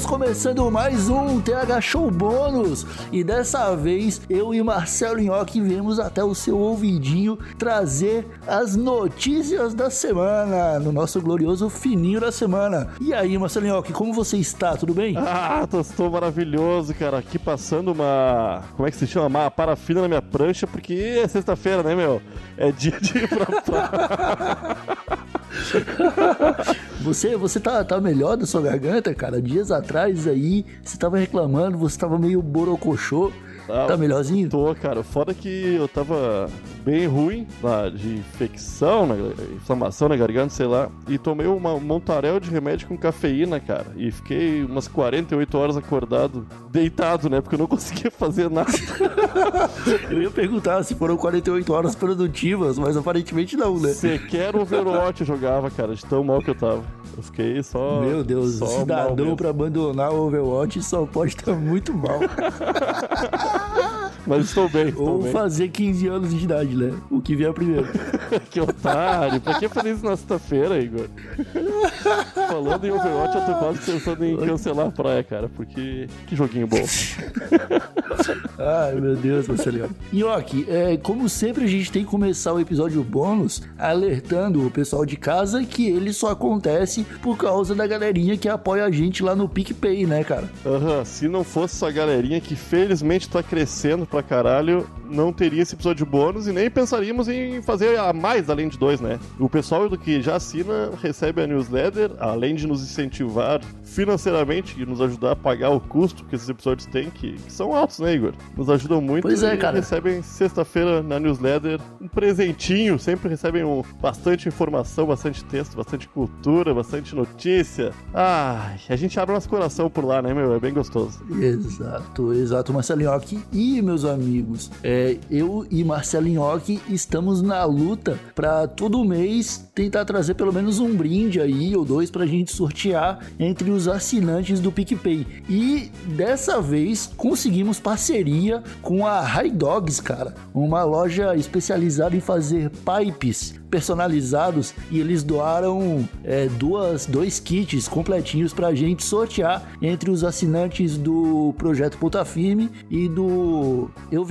estamos começando mais um TH Show Bônus e dessa vez eu e Marcelo Nhoque viemos até o seu ouvidinho trazer as notícias da semana no nosso glorioso fininho da semana. E aí, Marcelo Nhoque, como você está? Tudo bem? Ah, estou maravilhoso, cara. Aqui passando uma. Como é que se chama? Uma parafina na minha prancha, porque é sexta-feira, né, meu? É dia de ir pra praia. você você tá, tá melhor da sua garganta, cara? Dias atrás aí, você tava reclamando, você tava meio borocochô. Ah, tá melhorzinho? Tô, cara. Foda que eu tava bem ruim lá, de infecção, né, inflamação na garganta, sei lá. E tomei uma, um montaréu de remédio com cafeína, cara. E fiquei umas 48 horas acordado, deitado, né? Porque eu não conseguia fazer nada. eu ia perguntar se foram 48 horas produtivas, mas aparentemente não, né? Sequer Overwatch eu jogava, cara, de tão mal que eu tava. Eu fiquei só. Meu Deus, só cidadão pra abandonar o Overwatch só pode estar muito mal. Mas estou bem. Estou Ou bem. fazer 15 anos de idade, né? O que vier primeiro. que otário. Pra que fazer isso na sexta-feira, Igor? Falando em Overwatch, eu tô quase pensando em cancelar a praia, cara. Porque que joguinho bom. Ai, meu Deus, Marcelinho. Nhoque, é, como sempre, a gente tem que começar o episódio bônus alertando o pessoal de casa que ele só acontece por causa da galerinha que apoia a gente lá no PicPay, né, cara? Aham, uhum. se não fosse só a galerinha que felizmente tá crescendo pra caralho, não teria esse episódio bônus e nem pensaríamos em fazer a mais além de dois, né? O pessoal do que já assina recebe a newsletter, além de nos incentivar financeiramente e nos ajudar a pagar o custo que esses episódios têm, que, que são altos, né, Igor? Nos ajudam muito pois é, cara. recebem sexta-feira na newsletter um presentinho, sempre recebem um, bastante informação, bastante texto, bastante cultura, bastante notícia. Ah, a gente abre nosso coração por lá, né, meu? É bem gostoso. Exato, exato, Marcelinho. Aqui. E, meus amigos, é, eu e Marcelinho estamos na luta para todo mês tentar trazer pelo menos um brinde aí ou dois pra gente sortear entre os assinantes do PicPay. E dessa vez conseguimos parceria com a High Dogs, cara, uma loja especializada em fazer pipes personalizados e eles doaram é, duas, dois kits completinhos pra gente sortear entre os assinantes do projeto Ponta Firme e do Eu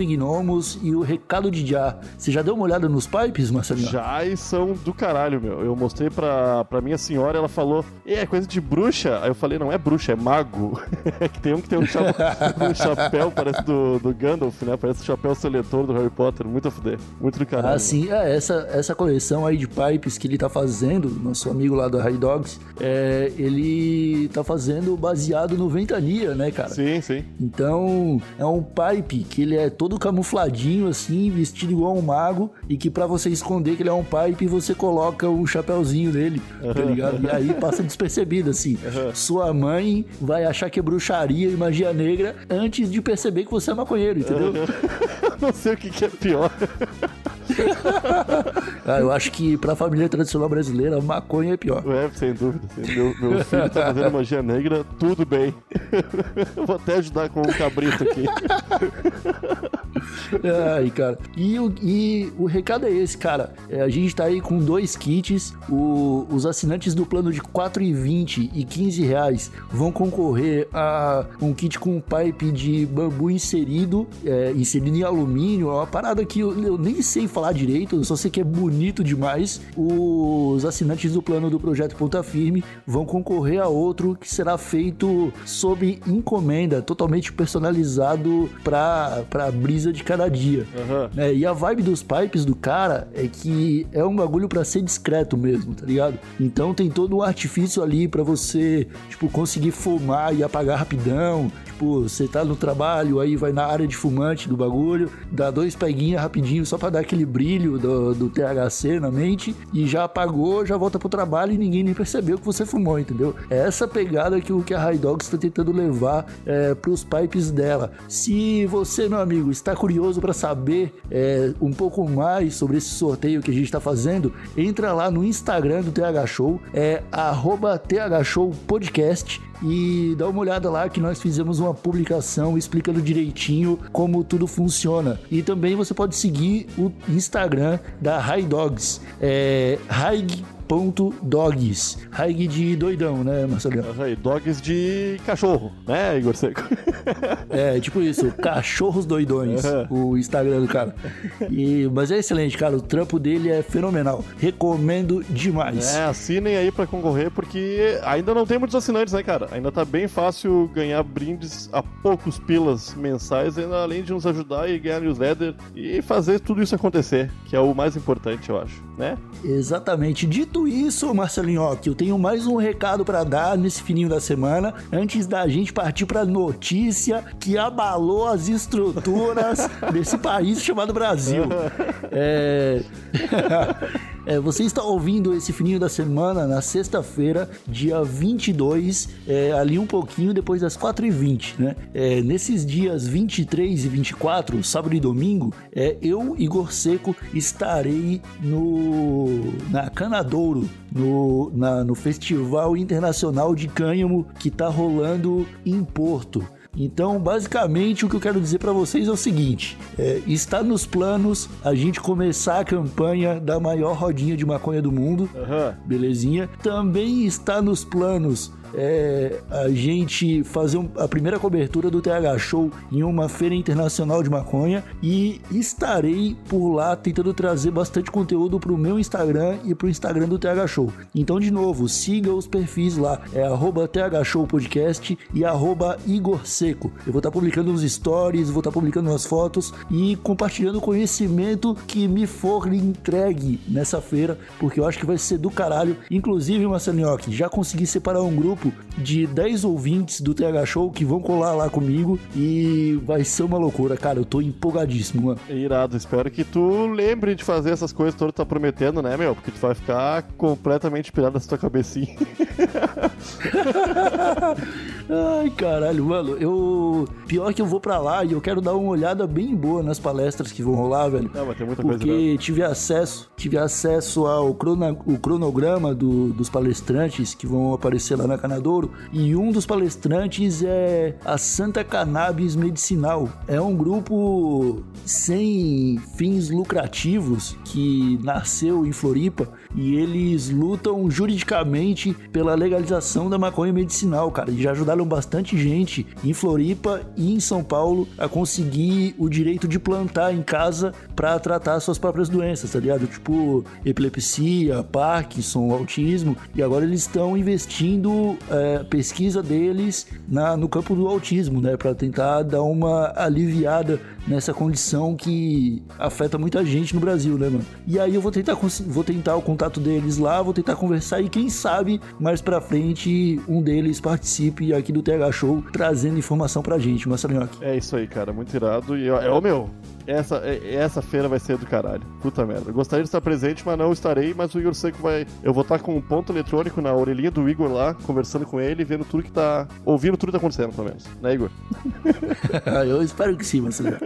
Vignomos e o Recado de Já. Você já deu uma olhada nos pipes, Marcelinho? Já e são do caralho, meu. Eu mostrei pra, pra minha senhora, ela falou, é coisa de bruxa. Aí eu falei, não é bruxa, é mago. que tem um que tem um, chapéu, um chapéu parece do, do Gandalf, né? Parece o chapéu seletor do Harry Potter. Muito a fuder. Muito do caralho. Ah, sim. É, essa, essa coleção aí de pipes que ele tá fazendo, nosso amigo lá da High Dogs, é, ele tá fazendo baseado no Ventania, né, cara? Sim, sim. Então, é um pipe que ele é todo assim, vestido igual um mago, e que para você esconder que ele é um pipe, você coloca um chapéuzinho nele, tá ligado? E aí passa despercebido, assim. Sua mãe vai achar que é bruxaria e magia negra antes de perceber que você é maconheiro, entendeu? Não sei o que, que é pior. ah, eu acho que pra família tradicional brasileira, maconha é pior. É, sem dúvida. Meu, meu filho tá fazendo magia negra, tudo bem. Vou até ajudar com um cabrito aqui. Ai, cara. E o, e o recado é esse, cara. É, a gente tá aí com dois kits. O, os assinantes do plano de 4,20 e 15 reais vão concorrer a um kit com um pipe de bambu inserido, é, inserido em alumínio. É uma parada que eu, eu nem sei falar direito, eu só sei que é bonito demais. Os assinantes do plano do projeto Ponta Firme vão concorrer a outro que será feito sob encomenda, totalmente personalizado para a brisa de cada dia. Uhum. É, e a vibe dos pipes do cara é que é um bagulho para ser discreto mesmo, tá ligado? Então tem todo um artifício ali para você, tipo, conseguir fumar e apagar rapidão. Tipo, você tá no trabalho, aí vai na área de fumante do bagulho, dá dois peguinhas rapidinho só para dar aquele brilho do, do THC na mente e já apagou, já volta pro trabalho e ninguém nem percebeu que você fumou, entendeu? É essa pegada que que a High Dogs está tentando levar é, pros pipes dela. Se você, meu amigo, está curioso para saber é, um pouco mais sobre esse sorteio que a gente está fazendo, entra lá no Instagram do TH Show, é @thshowpodcast e dá uma olhada lá que nós fizemos uma publicação explicando direitinho como tudo funciona. E também você pode seguir o Instagram da High Dogs, é High Haig.dogs. Haig de doidão, né, Marcelinho? Aí, dogs de cachorro, né, Igor Seco? É, tipo isso, cachorros doidões, o Instagram do cara. E, mas é excelente, cara. O trampo dele é fenomenal. Recomendo demais. É, assinem aí pra concorrer, porque ainda não tem muitos assinantes, né, cara? Ainda tá bem fácil ganhar brindes a poucos pilas mensais, ainda além de nos ajudar e ganhar newsletter e fazer tudo isso acontecer, que é o mais importante, eu acho, né? Exatamente. Dito isso, Marcelinho, ó, que eu tenho mais um recado pra dar nesse fininho da semana, antes da gente partir pra notícia que abalou as estruturas desse país chamado Brasil. É... É, você está ouvindo esse fininho da semana na sexta-feira, dia 22, é, ali um pouquinho depois das 4h20, né? É, nesses dias 23 e 24, sábado e domingo, é, eu, Igor Seco, estarei no na Canadouro, no, na, no Festival Internacional de Cânhamo que está rolando em Porto. Então, basicamente, o que eu quero dizer para vocês é o seguinte: é, está nos planos a gente começar a campanha da maior rodinha de maconha do mundo, Aham. belezinha. Também está nos planos é, a gente fazer um- a primeira cobertura do TH Show em uma feira internacional de maconha e estarei por lá tentando trazer bastante conteúdo pro meu Instagram e pro Instagram do TH Show. Então, de novo, siga os perfis lá, é arroba TH Show Podcast e arroba Igor Seco. Eu vou estar publicando uns stories, vou estar publicando umas fotos e compartilhando o conhecimento que me for entregue nessa feira, porque eu acho que vai ser do caralho. Inclusive, Marcelinhoque, já consegui separar um grupo de 10 ouvintes do TH Show que vão colar lá comigo e vai ser uma loucura, cara. Eu tô empolgadíssimo, mano. É Irado, espero que tu lembre de fazer essas coisas todas que tu tá prometendo, né, meu? Porque tu vai ficar completamente pirado nessa tua cabecinha. Ai, caralho, mano. Eu. Pior que eu vou pra lá e eu quero dar uma olhada bem boa nas palestras que vão rolar, velho. Não, vai ter muita coisa Porque tive acesso, tive acesso ao crona- o cronograma do- dos palestrantes que vão aparecer lá na Canadouro. E um dos palestrantes é a Santa Cannabis Medicinal. É um grupo sem fins lucrativos que nasceu em Floripa e eles lutam juridicamente pela legalização da maconha medicinal, cara. E já ajudaram bastante gente em Floripa e em São Paulo a conseguir o direito de plantar em casa para tratar suas próprias doenças, tá ligado? Tipo epilepsia, Parkinson, autismo. E agora eles estão investindo é, pesquisa deles na, no campo do autismo, né? Para tentar dar uma aliviada nessa condição que afeta muita gente no Brasil, né, mano? E aí eu vou tentar, vou tentar o contato deles lá, vou tentar conversar e quem sabe mais pra frente um deles participe aqui do TH Show trazendo informação pra gente, Marcelinho. É isso aí, cara, muito irado. E é o meu. Essa, é- essa feira vai ser do caralho. Puta merda. Gostaria de estar presente, mas não estarei. Mas o Igor Seco vai. Eu vou estar com um ponto eletrônico na orelhinha do Igor lá, conversando com ele, vendo tudo que tá. ouvindo tudo que tá acontecendo, pelo menos. Né, Igor? eu espero que sim, Marcelinho.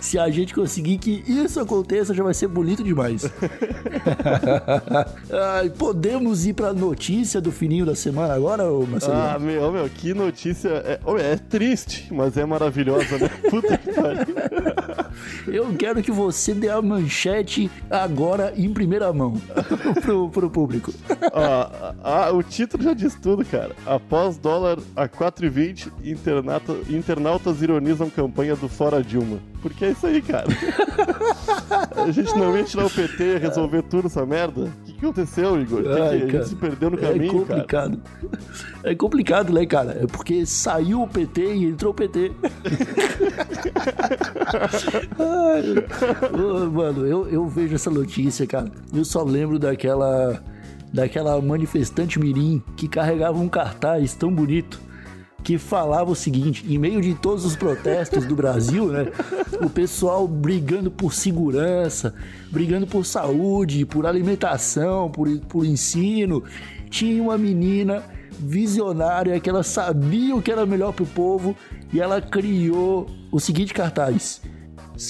Se a gente conseguir que isso aconteça, já vai ser bonito demais. Ai, podemos ir pra notícia do fininho da semana agora, ô Marcelinho? Ah, meu, meu, que notícia. É, é triste, mas é maravilhosa, né? Puta que pariu. Eu quero que você dê a manchete agora em primeira mão pro, pro público. Ó, a- o título já diz tudo, cara. Após dólar a 4,20, internata- internautas ironizam campanha do Fora Dilma. Porque é isso aí, cara. a gente não ia tirar o PT, resolver tudo essa merda? O que, que aconteceu, Igor? Que que Ai, gente cara. se perdeu no É caminho, cara? complicado. É complicado, né, cara? É porque saiu o PT e entrou o PT. Ai, mano, eu, eu vejo essa notícia, cara. Eu só lembro daquela daquela manifestante mirim que carregava um cartaz tão bonito que falava o seguinte: em meio de todos os protestos do Brasil, né, o pessoal brigando por segurança, brigando por saúde, por alimentação, por, por ensino, tinha uma menina visionária que ela sabia o que era melhor pro povo e ela criou o seguinte cartaz: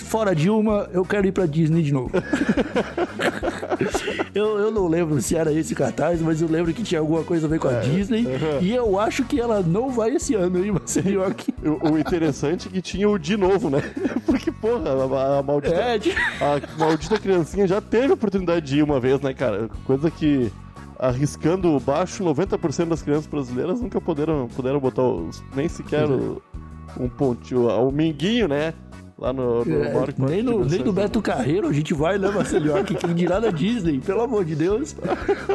Fora Dilma, eu quero ir pra Disney de novo. eu, eu não lembro se era esse cartaz, mas eu lembro que tinha alguma coisa a ver com a Disney. E eu acho que ela não vai esse ano, hein, Marcelinho? aqui. O, o interessante é que tinha o de novo, né? Porque, porra, a, a maldita. É, de- A maldita criancinha já teve a oportunidade de ir uma vez, né, cara? Coisa que arriscando baixo, 90% das crianças brasileiras nunca puderam, puderam botar os, nem sequer o, um pontinho, o minguinho, né? Lá no, no é, nem, no, nem no Beto Carreiro a gente vai, né, Marcelinho? Que quem dirá na Disney, pelo amor de Deus.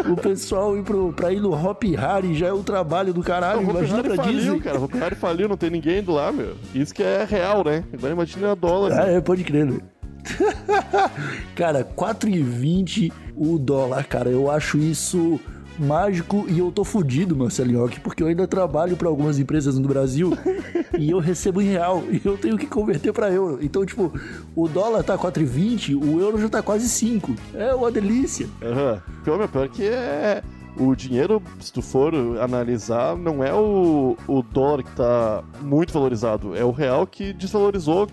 O pessoal ir pro, pra ir no Hop Harry já é o trabalho do caralho. Não, imagina pra faliu, Disney. cara. O Hop Harry faliu, não tem ninguém indo lá, meu. Isso que é real, né? Agora imagina a dólar. Ah, é, pode crer, né? cara, 4,20 o dólar, cara. Eu acho isso mágico e eu tô fudido, Marcelinho, porque eu ainda trabalho para algumas empresas no Brasil e eu recebo em real e eu tenho que converter para euro. Então, tipo, o dólar tá 4,20, o euro já tá quase 5. É uma delícia. Aham. Uhum. Pior, pior que é o dinheiro, se tu for analisar, não é o, o dólar que tá muito valorizado, é o real que desvalorizou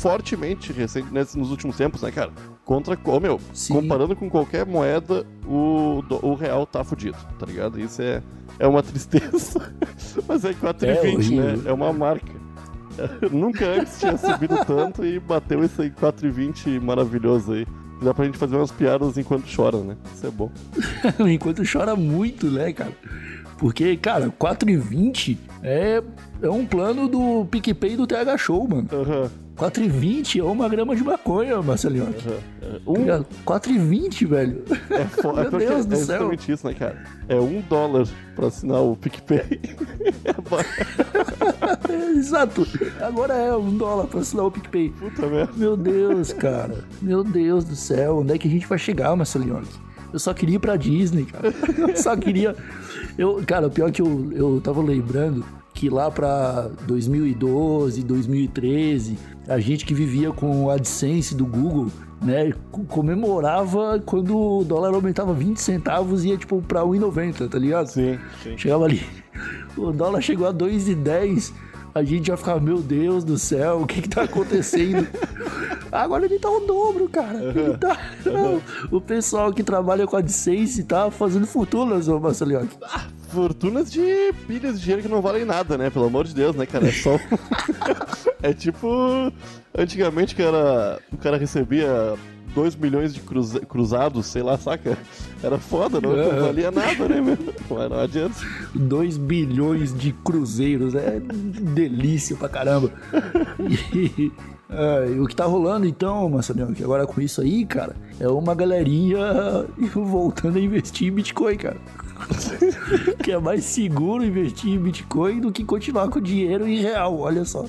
fortemente recente, nos últimos tempos, né, cara? Contra, oh, meu, Sim. comparando com qualquer moeda, o, o real tá fudido, tá ligado? Isso é, é uma tristeza. Mas é 4,20, é né? É uma marca. Nunca antes tinha subido tanto e bateu esse aí 4,20 maravilhoso aí. Dá pra gente fazer umas piadas enquanto chora, né? Isso é bom. enquanto chora muito, né, cara? Porque, cara, 4,20 é, é um plano do PicPay do TH Show, mano. Aham. Uhum. 4,20 é uma grama de maconha, Marcelinho. Uhum. Um... 4,20, velho. É, fo... Meu é Deus do é céu. É isso, né, cara? É um dólar pra assinar o PicPay. Exato. Agora é um dólar pra assinar o PicPay. Puta merda. Meu Deus, cara. Meu Deus do céu. Onde é que a gente vai chegar, Marcelinho? Eu só queria ir pra Disney, cara. Eu só queria. Eu, cara, o pior é que eu, eu tava lembrando que lá para 2012, 2013, a gente que vivia com o AdSense do Google, né, comemorava quando o dólar aumentava 20 centavos e ia tipo para 1,90, tá ligado? Sim, sim. Chegava ali, o dólar chegou a 2,10, a gente já ficava, meu Deus do céu, o que que tá acontecendo? Agora ele tá o dobro, cara. Uhum. Tá... Uhum. O pessoal que trabalha com a AdSense tá fazendo fortunas, ô Marcelinho. Ah, fortunas de pilhas de dinheiro que não valem nada, né? Pelo amor de Deus, né, cara? É só. é tipo. Antigamente, cara, o cara recebia 2 milhões de cruza cruzados, sei lá, saca? Era foda, não, não valia nada, né, meu? Mas não adianta. 2 bilhões de cruzeiros, é delícia pra caramba. E, o que tá rolando então, Marcelinho, que agora com isso aí, cara, é uma galerinha voltando a investir em Bitcoin, cara. que é mais seguro investir em Bitcoin do que continuar com dinheiro em real, olha só.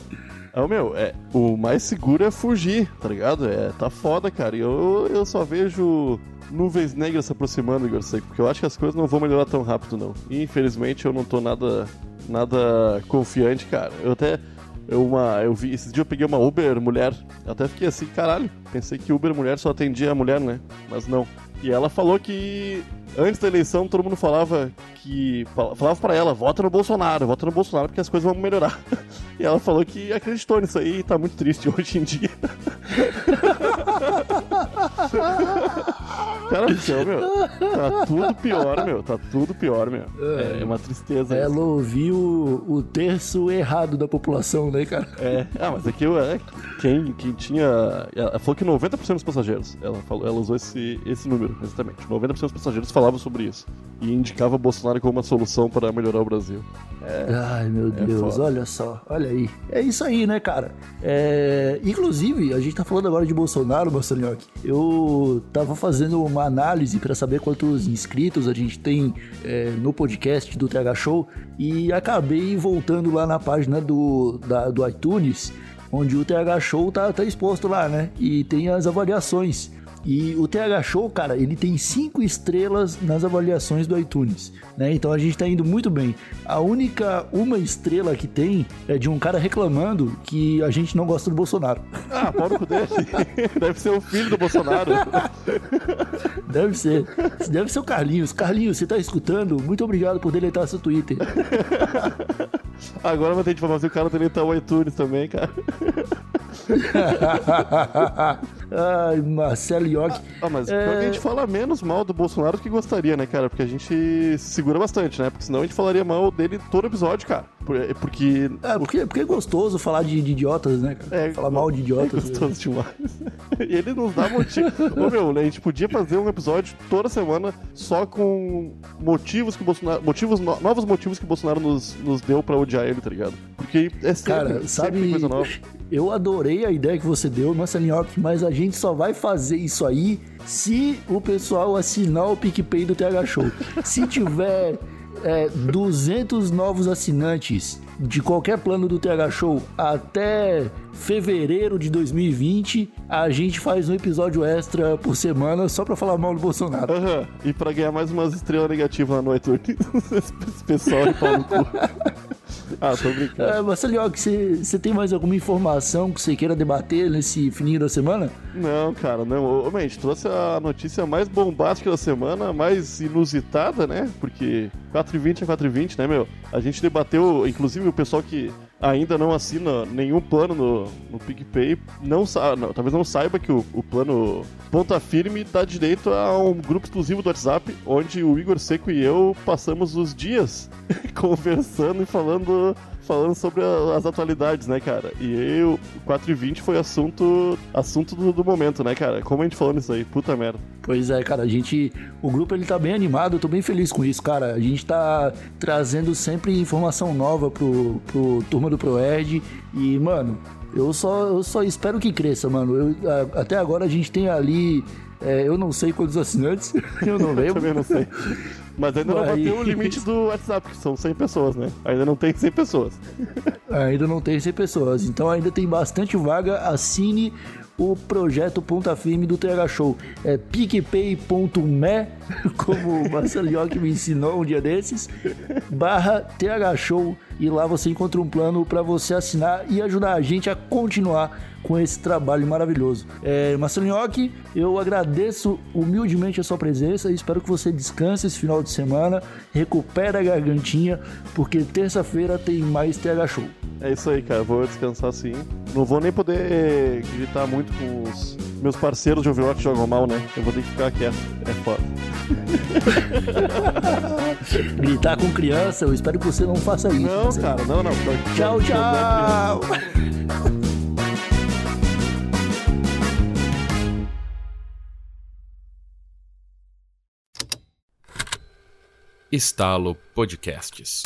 É, meu, é, o mais seguro é fugir, tá ligado? É, tá foda, cara. E eu, eu só vejo nuvens negras se aproximando, Igor Seco, porque eu acho que as coisas não vão melhorar tão rápido, não. E, infelizmente, eu não tô nada, nada confiante, cara. Eu até eu, uma, eu vi, esses dias eu peguei uma Uber mulher. Eu até fiquei assim, caralho. Pensei que Uber mulher só atendia a mulher, né? Mas não. E ela falou que antes da eleição todo mundo falava que. Falava para ela, vota no Bolsonaro, vota no Bolsonaro porque as coisas vão melhorar. E ela falou que acreditou nisso aí e tá muito triste hoje em dia. Cara do céu, meu. Tá tudo pior, meu. Tá tudo pior, meu. É, é uma tristeza. Ela isso. ouviu o terço errado da população, né, cara? É. Ah, mas aqui é, quem, quem tinha. Ela falou que 90% dos passageiros. Ela, falou, ela usou esse, esse número, exatamente. 90% dos passageiros falavam sobre isso. E indicava Bolsonaro como uma solução para melhorar o Brasil. É, Ai, meu é Deus, olha só. Olha aí. É isso aí, né, cara? É... Inclusive, a gente tá falando agora de Bolsonaro, Marcelinho. Eu tava fazendo uma análise para saber quantos inscritos a gente tem é, no podcast do TH Show e acabei voltando lá na página do, da, do iTunes, onde o TH Show tá, tá exposto lá, né? E tem as avaliações. E o TH Show, cara, ele tem cinco estrelas nas avaliações do iTunes, né? Então a gente tá indo muito bem. A única uma estrela que tem é de um cara reclamando que a gente não gosta do Bolsonaro. Ah, pau dele. Deve ser o filho do Bolsonaro. Deve ser. Deve ser o Carlinhos. Carlinhos, você tá escutando? Muito obrigado por deletar seu Twitter. Agora vai ter informação que o cara deletar o iTunes também, cara. Ai, Marcelo York. Ah, mas é... a gente fala menos mal do Bolsonaro do que gostaria, né, cara? Porque a gente se segura bastante, né? Porque senão a gente falaria mal dele todo episódio, cara. É, porque. É, porque, porque é gostoso falar de, de idiotas, né, cara? É, falar mal de idiotas. É gostoso demais. e ele nos dá motivo. Ô, meu, né, a gente podia fazer um episódio toda semana só com motivos que o Bolsonaro. Motivos, novos motivos que o Bolsonaro nos, nos deu pra odiar ele, tá ligado? Porque é sempre, cara, sabe, sempre coisa nova. Eu adorei a ideia que você deu, nossa Nhoque, mas a gente só vai fazer isso aí se o pessoal assinar o PicPay do TH Show. se tiver é, 200 novos assinantes de qualquer plano do TH Show até fevereiro de 2020, a gente faz um episódio extra por semana só pra falar mal do Bolsonaro. Uhum. E pra ganhar mais umas estrelas negativas no iTunes. Esse pessoal de pau no cu. Ah, tô brincando. É, Marcelo, você tem mais alguma informação que você queira debater nesse fininho da semana? Não, cara, não. Man, a gente trouxe a notícia mais bombástica da semana, mais inusitada, né? Porque 4h20 é 4h20, né, meu? A gente debateu, inclusive o pessoal que ainda não assina nenhum plano no, no PicPay, não, não, talvez não saiba que o, o plano Ponta Firme dá direito a um grupo exclusivo do WhatsApp, onde o Igor Seco e eu passamos os dias conversando e falando falando sobre as atualidades, né, cara? E eu, 4 e 20 foi assunto assunto do, do, momento, né, cara? Como a gente falou nisso aí, puta merda. Pois é, cara, a gente. O grupo ele tá bem animado, eu tô bem feliz com isso, cara. A gente tá trazendo sempre informação nova pro, pro turma do ProEd. E, mano, eu só, eu só espero que cresça, mano. Eu, a, até agora a gente tem ali. É, eu não sei quantos assinantes, eu não lembro. Também não sei. Mas ainda não bateu o limite do WhatsApp, que são 100 pessoas, né? Ainda não tem 100 pessoas. ainda não tem 100 pessoas. Então ainda tem bastante vaga. Assine o projeto Ponta Firme do TH Show. É picpay.me, como o Marcelo me ensinou um dia desses, barra TH Show. E lá você encontra um plano para você assinar e ajudar a gente a continuar com esse trabalho maravilhoso. É, Marcelo Nhoque, eu agradeço humildemente a sua presença e espero que você descanse esse final de semana, recupere a gargantinha, porque terça-feira tem mais TH Show. É isso aí, cara. Vou descansar sim. Não vou nem poder gritar muito com os meus parceiros de Overwatch que jogam mal, né? Eu vou ter que ficar quieto. É foda. Gritar com criança, eu espero que você não faça isso. Não, cara, não, não. Tchau, tchau. Estalo Podcasts.